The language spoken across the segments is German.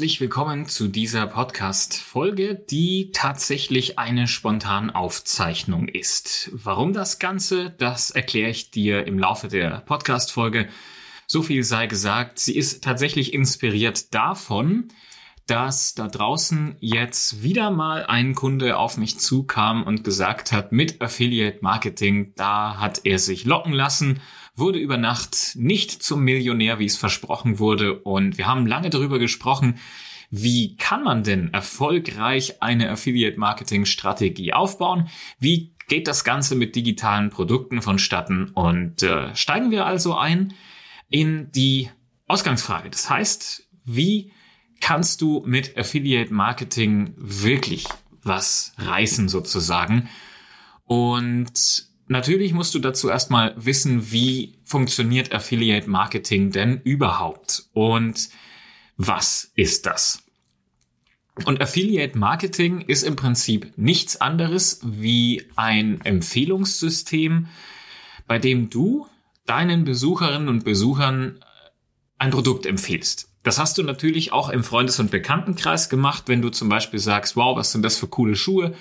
Herzlich willkommen zu dieser Podcast-Folge, die tatsächlich eine spontane Aufzeichnung ist. Warum das Ganze, das erkläre ich dir im Laufe der Podcast-Folge. So viel sei gesagt, sie ist tatsächlich inspiriert davon, dass da draußen jetzt wieder mal ein Kunde auf mich zukam und gesagt hat, mit Affiliate Marketing, da hat er sich locken lassen wurde über Nacht nicht zum Millionär, wie es versprochen wurde. Und wir haben lange darüber gesprochen, wie kann man denn erfolgreich eine Affiliate-Marketing-Strategie aufbauen? Wie geht das Ganze mit digitalen Produkten vonstatten? Und äh, steigen wir also ein in die Ausgangsfrage. Das heißt, wie kannst du mit Affiliate-Marketing wirklich was reißen sozusagen? Und Natürlich musst du dazu erstmal wissen, wie funktioniert Affiliate Marketing denn überhaupt und was ist das? Und Affiliate Marketing ist im Prinzip nichts anderes wie ein Empfehlungssystem, bei dem du deinen Besucherinnen und Besuchern ein Produkt empfiehlst. Das hast du natürlich auch im Freundes- und Bekanntenkreis gemacht, wenn du zum Beispiel sagst, wow, was sind das für coole Schuhe?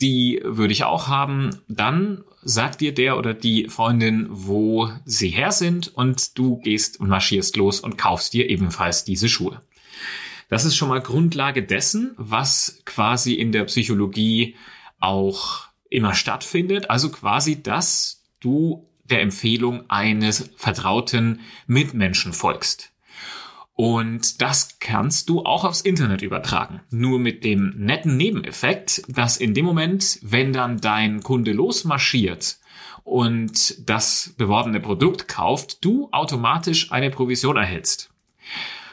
Die würde ich auch haben. Dann sagt dir der oder die Freundin, wo sie her sind und du gehst und marschierst los und kaufst dir ebenfalls diese Schuhe. Das ist schon mal Grundlage dessen, was quasi in der Psychologie auch immer stattfindet. Also quasi, dass du der Empfehlung eines vertrauten Mitmenschen folgst. Und das kannst du auch aufs Internet übertragen. Nur mit dem netten Nebeneffekt, dass in dem Moment, wenn dann dein Kunde losmarschiert und das beworbene Produkt kauft, du automatisch eine Provision erhältst.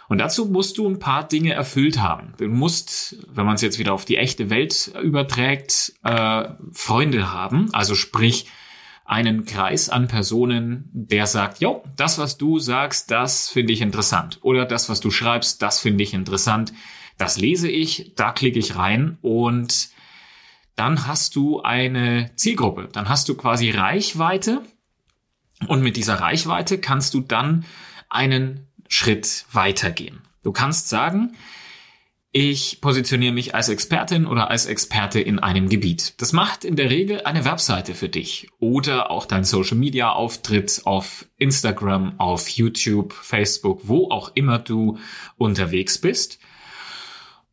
Und dazu musst du ein paar Dinge erfüllt haben. Du musst, wenn man es jetzt wieder auf die echte Welt überträgt, äh, Freunde haben, also sprich einen Kreis an Personen, der sagt, jo, das, was du sagst, das finde ich interessant. Oder das, was du schreibst, das finde ich interessant. Das lese ich, da klicke ich rein und dann hast du eine Zielgruppe. Dann hast du quasi Reichweite und mit dieser Reichweite kannst du dann einen Schritt weitergehen. Du kannst sagen, ich positioniere mich als Expertin oder als Experte in einem Gebiet. Das macht in der Regel eine Webseite für dich oder auch dein Social Media Auftritt auf Instagram, auf YouTube, Facebook, wo auch immer du unterwegs bist.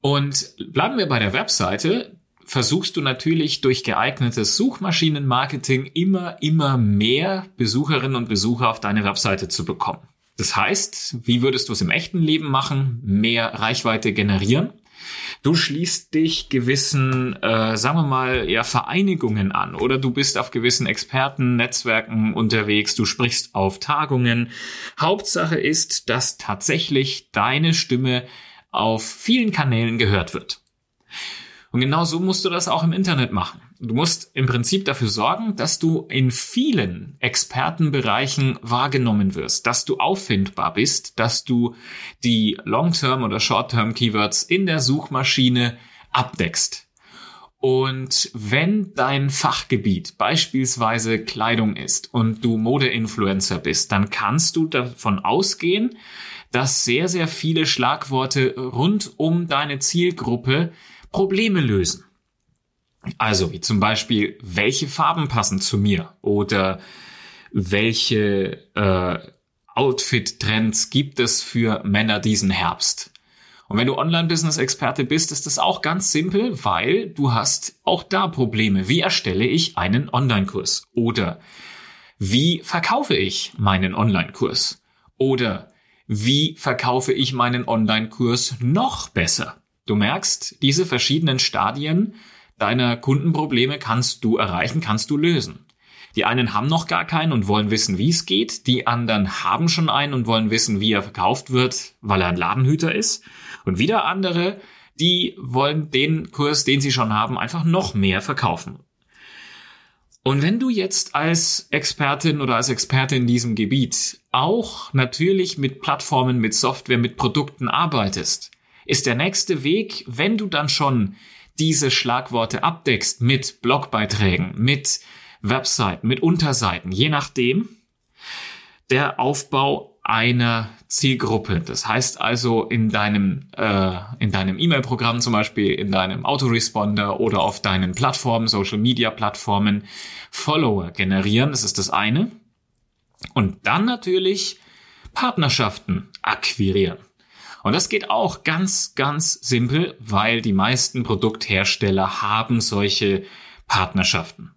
Und bleiben wir bei der Webseite, versuchst du natürlich durch geeignetes Suchmaschinenmarketing immer, immer mehr Besucherinnen und Besucher auf deine Webseite zu bekommen. Das heißt, wie würdest du es im echten Leben machen? Mehr Reichweite generieren. Du schließt dich gewissen, äh, sagen wir mal, ja, Vereinigungen an oder du bist auf gewissen Experten, Netzwerken unterwegs, du sprichst auf Tagungen. Hauptsache ist, dass tatsächlich deine Stimme auf vielen Kanälen gehört wird. Und genau so musst du das auch im Internet machen. Du musst im Prinzip dafür sorgen, dass du in vielen Expertenbereichen wahrgenommen wirst, dass du auffindbar bist, dass du die Long-Term oder Short-Term Keywords in der Suchmaschine abdeckst. Und wenn dein Fachgebiet beispielsweise Kleidung ist und du Modeinfluencer bist, dann kannst du davon ausgehen, dass sehr, sehr viele Schlagworte rund um deine Zielgruppe Probleme lösen. Also wie zum Beispiel, welche Farben passen zu mir oder welche äh, Outfit-Trends gibt es für Männer diesen Herbst? Und wenn du Online-Business-Experte bist, ist das auch ganz simpel, weil du hast auch da Probleme. Wie erstelle ich einen Online-Kurs? Oder wie verkaufe ich meinen Online-Kurs? Oder wie verkaufe ich meinen Online-Kurs noch besser? Du merkst, diese verschiedenen Stadien deiner Kundenprobleme kannst du erreichen, kannst du lösen. Die einen haben noch gar keinen und wollen wissen, wie es geht. Die anderen haben schon einen und wollen wissen, wie er verkauft wird, weil er ein Ladenhüter ist. Und wieder andere, die wollen den Kurs, den sie schon haben, einfach noch mehr verkaufen. Und wenn du jetzt als Expertin oder als Experte in diesem Gebiet auch natürlich mit Plattformen, mit Software, mit Produkten arbeitest, ist der nächste Weg, wenn du dann schon diese Schlagworte abdeckst mit Blogbeiträgen, mit Webseiten, mit Unterseiten, je nachdem, der Aufbau einer Zielgruppe. Das heißt also in deinem äh, in deinem E-Mail-Programm zum Beispiel, in deinem Autoresponder oder auf deinen Plattformen, Social-Media-Plattformen Follower generieren. Das ist das eine. Und dann natürlich Partnerschaften akquirieren. Und das geht auch ganz, ganz simpel, weil die meisten Produkthersteller haben solche Partnerschaften.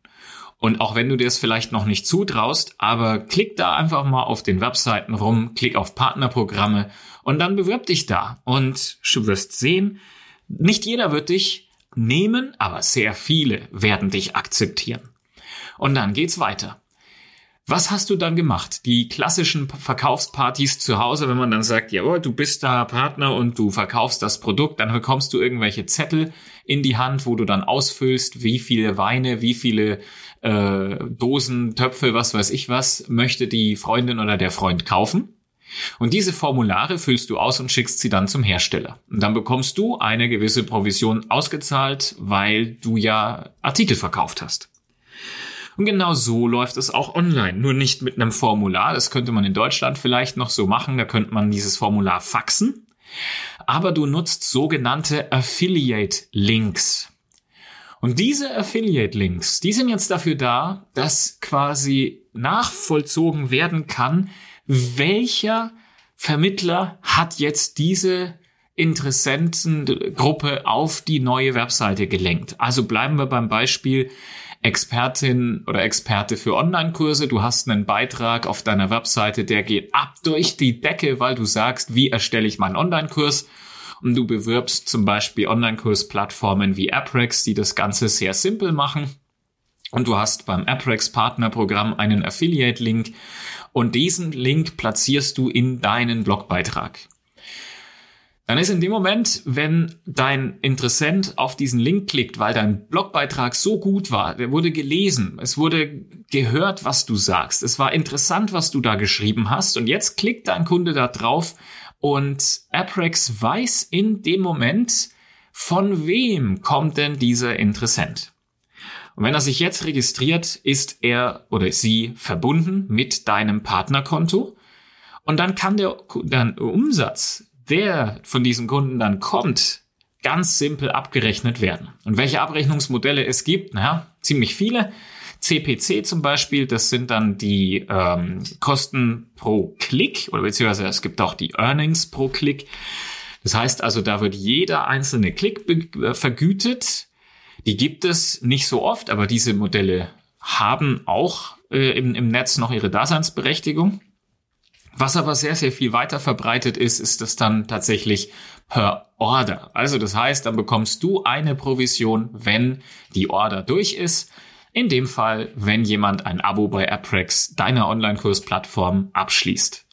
Und auch wenn du dir es vielleicht noch nicht zutraust, aber klick da einfach mal auf den Webseiten rum, klick auf Partnerprogramme und dann bewirb dich da. Und du wirst sehen, nicht jeder wird dich nehmen, aber sehr viele werden dich akzeptieren. Und dann geht's weiter. Was hast du dann gemacht? Die klassischen Verkaufspartys zu Hause, wenn man dann sagt, ja, du bist da Partner und du verkaufst das Produkt, dann bekommst du irgendwelche Zettel in die Hand, wo du dann ausfüllst, wie viele Weine, wie viele äh, Dosen, Töpfe, was weiß ich was, möchte die Freundin oder der Freund kaufen. Und diese Formulare füllst du aus und schickst sie dann zum Hersteller. Und dann bekommst du eine gewisse Provision ausgezahlt, weil du ja Artikel verkauft hast. Und genau so läuft es auch online. Nur nicht mit einem Formular. Das könnte man in Deutschland vielleicht noch so machen. Da könnte man dieses Formular faxen. Aber du nutzt sogenannte Affiliate Links. Und diese Affiliate Links, die sind jetzt dafür da, dass quasi nachvollzogen werden kann, welcher Vermittler hat jetzt diese Interessentengruppe auf die neue Webseite gelenkt. Also bleiben wir beim Beispiel Expertin oder Experte für Online-Kurse. Du hast einen Beitrag auf deiner Webseite, der geht ab durch die Decke, weil du sagst, wie erstelle ich meinen Online-Kurs? Und du bewirbst zum Beispiel Online-Kurs-Plattformen wie Apprex, die das Ganze sehr simpel machen. Und du hast beim Apprex Partnerprogramm einen Affiliate-Link und diesen Link platzierst du in deinen Blogbeitrag dann ist in dem Moment, wenn dein Interessent auf diesen Link klickt, weil dein Blogbeitrag so gut war, der wurde gelesen, es wurde gehört, was du sagst, es war interessant, was du da geschrieben hast und jetzt klickt dein Kunde da drauf und Apprex weiß in dem Moment, von wem kommt denn dieser Interessent. Und wenn er sich jetzt registriert, ist er oder sie verbunden mit deinem Partnerkonto und dann kann der, der Umsatz der von diesen Kunden dann kommt, ganz simpel abgerechnet werden. Und welche Abrechnungsmodelle es gibt, naja, ziemlich viele. CPC zum Beispiel, das sind dann die ähm, Kosten pro Klick oder beziehungsweise es gibt auch die Earnings pro Klick. Das heißt also, da wird jeder einzelne Klick äh, vergütet. Die gibt es nicht so oft, aber diese Modelle haben auch äh, im, im Netz noch ihre Daseinsberechtigung. Was aber sehr, sehr viel weiter verbreitet ist, ist das dann tatsächlich per Order. Also das heißt, dann bekommst du eine Provision, wenn die Order durch ist. In dem Fall, wenn jemand ein Abo bei Apprex, deiner Online-Kursplattform, abschließt.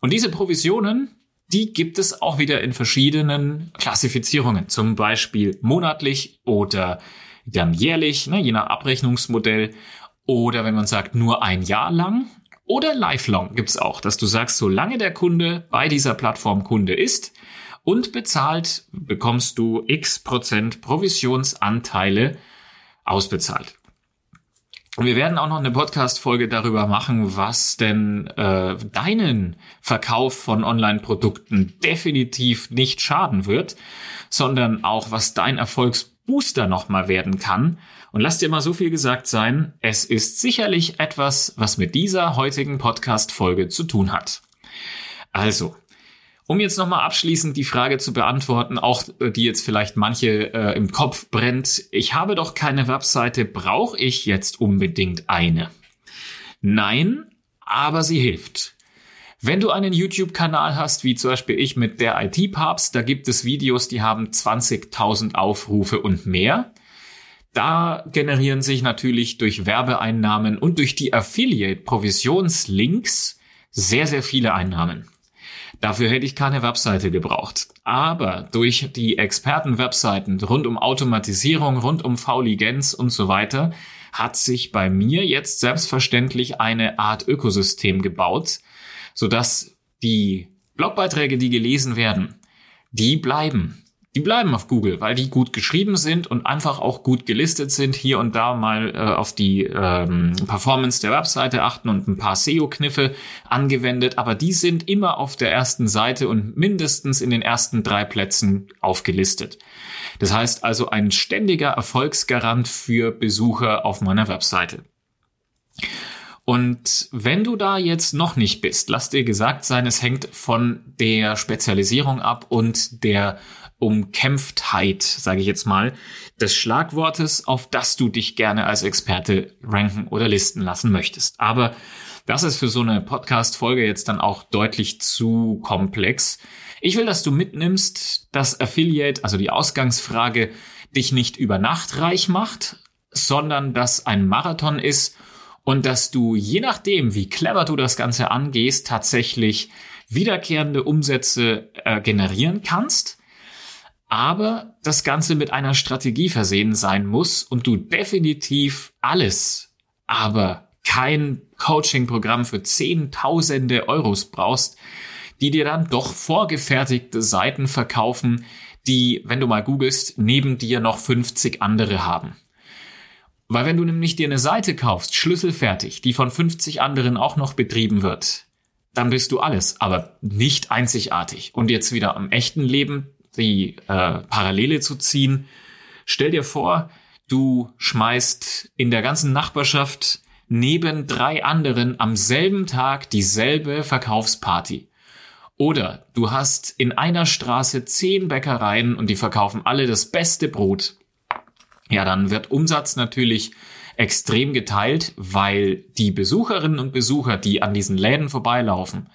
Und diese Provisionen, die gibt es auch wieder in verschiedenen Klassifizierungen, zum Beispiel monatlich oder dann jährlich, ne, je nach Abrechnungsmodell. Oder wenn man sagt, nur ein Jahr lang, oder Lifelong gibt's auch, dass du sagst, solange der Kunde bei dieser Plattform Kunde ist und bezahlt, bekommst du x Prozent Provisionsanteile ausbezahlt. Und wir werden auch noch eine Podcast-Folge darüber machen, was denn äh, deinen Verkauf von Online-Produkten definitiv nicht schaden wird, sondern auch was dein Erfolgsbooster nochmal werden kann und lass dir mal so viel gesagt sein, es ist sicherlich etwas, was mit dieser heutigen Podcast-Folge zu tun hat. Also, um jetzt nochmal abschließend die Frage zu beantworten, auch äh, die jetzt vielleicht manche äh, im Kopf brennt, ich habe doch keine Webseite, brauche ich jetzt unbedingt eine? Nein, aber sie hilft. Wenn du einen YouTube-Kanal hast, wie zum Beispiel ich mit der IT-Papst, da gibt es Videos, die haben 20.000 Aufrufe und mehr. Da generieren sich natürlich durch Werbeeinnahmen und durch die Affiliate-Provisionslinks sehr, sehr viele Einnahmen. Dafür hätte ich keine Webseite gebraucht. Aber durch die Experten-Webseiten rund um Automatisierung, rund um Fauligenz und so weiter, hat sich bei mir jetzt selbstverständlich eine Art Ökosystem gebaut, sodass die Blogbeiträge, die gelesen werden, die bleiben die bleiben auf Google, weil die gut geschrieben sind und einfach auch gut gelistet sind. Hier und da mal äh, auf die ähm, Performance der Webseite achten und ein paar SEO-Kniffe angewendet, aber die sind immer auf der ersten Seite und mindestens in den ersten drei Plätzen aufgelistet. Das heißt also ein ständiger Erfolgsgarant für Besucher auf meiner Webseite. Und wenn du da jetzt noch nicht bist, lass dir gesagt sein, es hängt von der Spezialisierung ab und der Umkämpftheit, sage ich jetzt mal, des Schlagwortes, auf das du dich gerne als Experte ranken oder listen lassen möchtest. Aber das ist für so eine Podcast-Folge jetzt dann auch deutlich zu komplex. Ich will, dass du mitnimmst, dass Affiliate, also die Ausgangsfrage, dich nicht über Nacht reich macht, sondern dass ein Marathon ist und dass du je nachdem, wie clever du das Ganze angehst, tatsächlich wiederkehrende Umsätze äh, generieren kannst aber das Ganze mit einer Strategie versehen sein muss und du definitiv alles, aber kein Coaching-Programm für Zehntausende Euros brauchst, die dir dann doch vorgefertigte Seiten verkaufen, die, wenn du mal googelst, neben dir noch 50 andere haben. Weil wenn du nämlich dir eine Seite kaufst, schlüsselfertig, die von 50 anderen auch noch betrieben wird, dann bist du alles, aber nicht einzigartig. Und jetzt wieder am echten Leben, die äh, Parallele zu ziehen. Stell dir vor, du schmeißt in der ganzen Nachbarschaft neben drei anderen am selben Tag dieselbe Verkaufsparty. Oder du hast in einer Straße zehn Bäckereien und die verkaufen alle das beste Brot. Ja, dann wird Umsatz natürlich extrem geteilt, weil die Besucherinnen und Besucher, die an diesen Läden vorbeilaufen,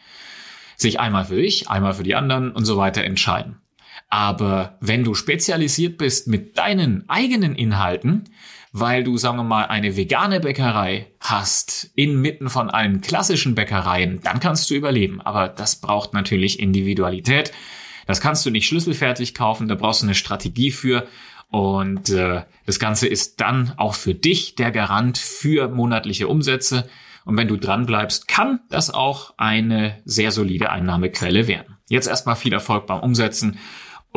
sich einmal für dich, einmal für die anderen und so weiter entscheiden. Aber wenn du spezialisiert bist mit deinen eigenen Inhalten, weil du, sagen wir mal, eine vegane Bäckerei hast inmitten von allen klassischen Bäckereien, dann kannst du überleben. Aber das braucht natürlich Individualität. Das kannst du nicht schlüsselfertig kaufen, da brauchst du eine Strategie für. Und äh, das Ganze ist dann auch für dich der Garant für monatliche Umsätze. Und wenn du dran bleibst, kann das auch eine sehr solide Einnahmequelle werden. Jetzt erstmal viel Erfolg beim Umsetzen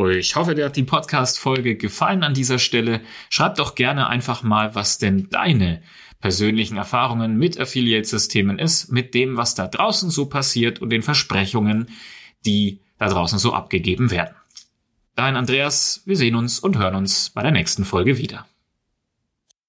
ich hoffe, dir hat die Podcast-Folge gefallen an dieser Stelle. Schreib doch gerne einfach mal, was denn deine persönlichen Erfahrungen mit Affiliate-Systemen ist, mit dem, was da draußen so passiert und den Versprechungen, die da draußen so abgegeben werden. Dein Andreas, wir sehen uns und hören uns bei der nächsten Folge wieder.